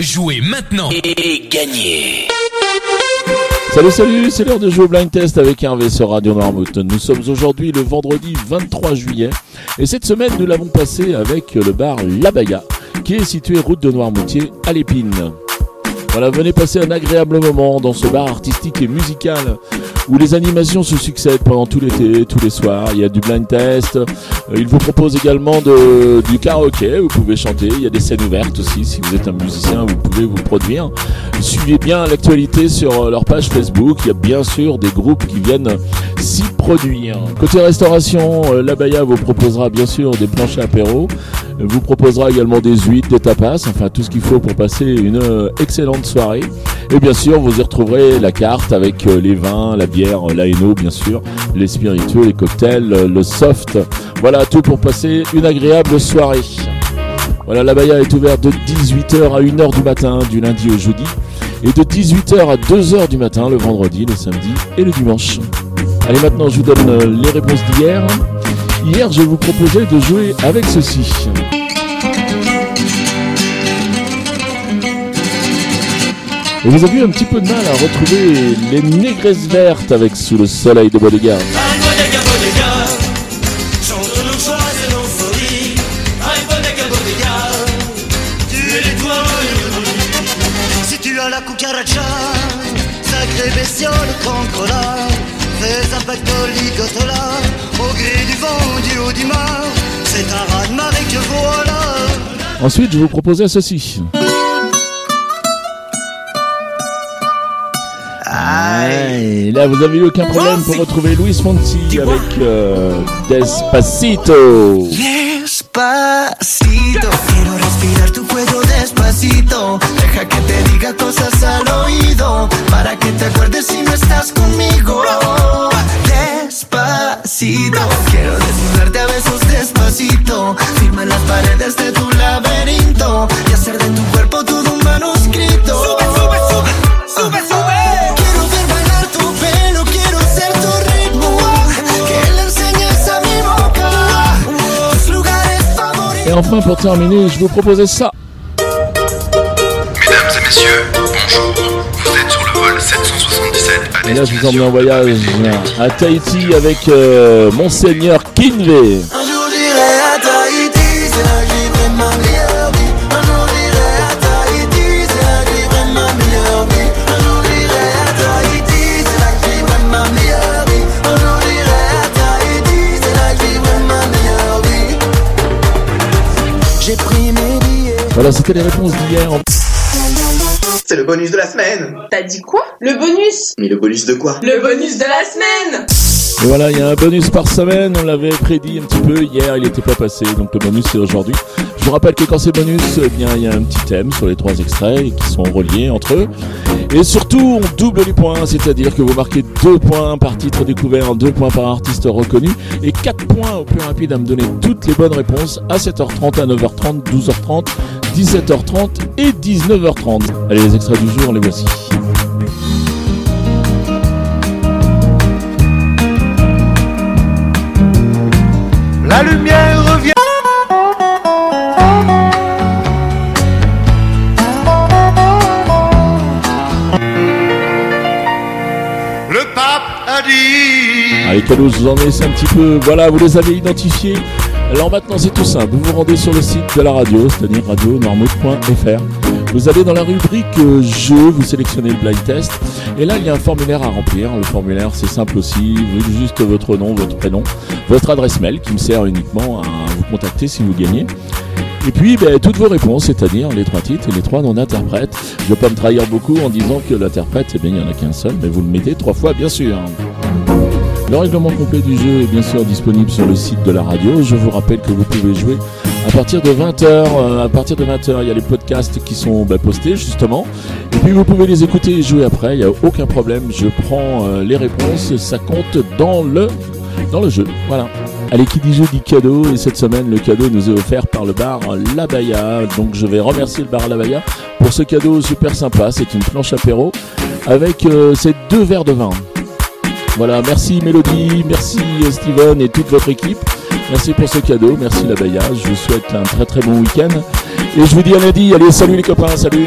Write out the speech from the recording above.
Jouez maintenant et gagnez Salut salut, c'est l'heure de jouer au blind test avec Hervé sur Radio Noirmouth. Nous sommes aujourd'hui le vendredi 23 juillet et cette semaine nous l'avons passé avec le bar L'Abaya qui est situé route de Noirmoutier à l'Épine. Voilà, venez passer un agréable moment dans ce bar artistique et musical où les animations se succèdent pendant tout l'été, tous les soirs. Il y a du blind test. Euh, il vous propose également du karaoké. Vous pouvez chanter. Il y a des scènes ouvertes aussi. Si vous êtes un musicien, vous pouvez vous produire. Suivez bien l'actualité sur leur page Facebook. Il y a bien sûr des groupes qui viennent s'y produire. Côté restauration, euh, la Baya vous proposera bien sûr des planches apéro. Vous proposera également des huîtres, des tapas, enfin tout ce qu'il faut pour passer une euh, excellente soirée. Et bien sûr, vous y retrouverez la carte avec euh, les vins, la bière, la bien sûr, les spiritueux, les cocktails, le soft. Voilà tout pour passer une agréable soirée. Voilà, la Baya est ouverte de 18h à 1h du matin du lundi au jeudi et de 18h à 2h du matin le vendredi, le samedi et le dimanche. Allez, maintenant, je vous donne euh, les réponses d'hier. Hier, je vous proposais de jouer avec ceci. Et vous avez eu un petit peu de mal à retrouver les négresses vertes avec Sous le soleil de Bodega. Si tu as la cucaracha, sacré bestiole là fais un pactole ligotola, au gré du vent, du haut du mar, c'est un raz de marée que voilà. Ensuite, je vous proposais ceci. Aïe. Là, vous avez eu aucun problème pour retrouver Luis Fonsi avec euh, Despacito. Despacito, quiero respirar tu cuello despacito. Deja que te diga cosas al oído para que te acuerdes si no estás conmigo. Despacito, quiero desnudarte a besos despacito. Firma en las paredes de tu laberinto y hacer de tu enfin, pour terminer, je vous proposais ça. Mesdames et messieurs, bonjour. Vous êtes sur le vol 777 à Et là, je vous emmène en voyage à Tahiti avec euh, Monseigneur Kinvey. Voilà, c'était les réponses d'hier. C'est le bonus de la semaine. T'as dit quoi? Le bonus Mais le bonus de quoi? Le bonus de la semaine Et voilà, il y a un bonus par semaine, on l'avait prédit un petit peu hier, il n'était pas passé, donc le bonus c'est aujourd'hui. Je vous rappelle que quand c'est bonus, eh bien il y a un petit thème sur les trois extraits qui sont reliés entre eux. Et surtout, on double les points, c'est-à-dire que vous marquez deux points par titre découvert, deux points par artiste reconnu, et quatre points au plus rapide à me donner toutes les bonnes réponses à 7h30, à 9h30, 12h30, 17h30 et 19h30. Allez, les extraits du jour, les voici. La lumière revient. Le pape a dit. Allez, je vous en ai laissé un petit peu. Voilà, vous les avez identifiés. Alors maintenant, c'est tout simple. Vous vous rendez sur le site de la radio, c'est-à-dire radionormouth.fr. Vous allez dans la rubrique euh, jeux, vous sélectionnez le blind test. Et là, il y a un formulaire à remplir. Le formulaire, c'est simple aussi. Vous juste votre nom, votre prénom, votre adresse mail qui me sert uniquement à vous contacter si vous gagnez. Et puis, ben, toutes vos réponses, c'est-à-dire les trois titres et les trois non-interprètes. Je ne vais pas me trahir beaucoup en disant que l'interprète, eh bien, il n'y en a qu'un seul, mais vous le mettez trois fois, bien sûr. Le règlement complet du jeu est bien sûr disponible sur le site de la radio. Je vous rappelle que vous pouvez jouer à partir de 20h. à partir de 20h, il y a les podcasts qui sont bah, postés justement. Et puis vous pouvez les écouter et jouer après. Il n'y a aucun problème. Je prends euh, les réponses. Ça compte dans le, dans le jeu. Voilà. Allez, qui dit jeu dit cadeau. Et cette semaine, le cadeau nous est offert par le bar La Baya. Donc je vais remercier le bar La Baya pour ce cadeau super sympa. C'est une planche apéro avec euh, ces deux verres de vin. Voilà, merci Mélodie, merci Steven et toute votre équipe. Merci pour ce cadeau, merci la Baya. Je vous souhaite un très très bon week-end. Et je vous dis à lundi. Allez, salut les copains, salut.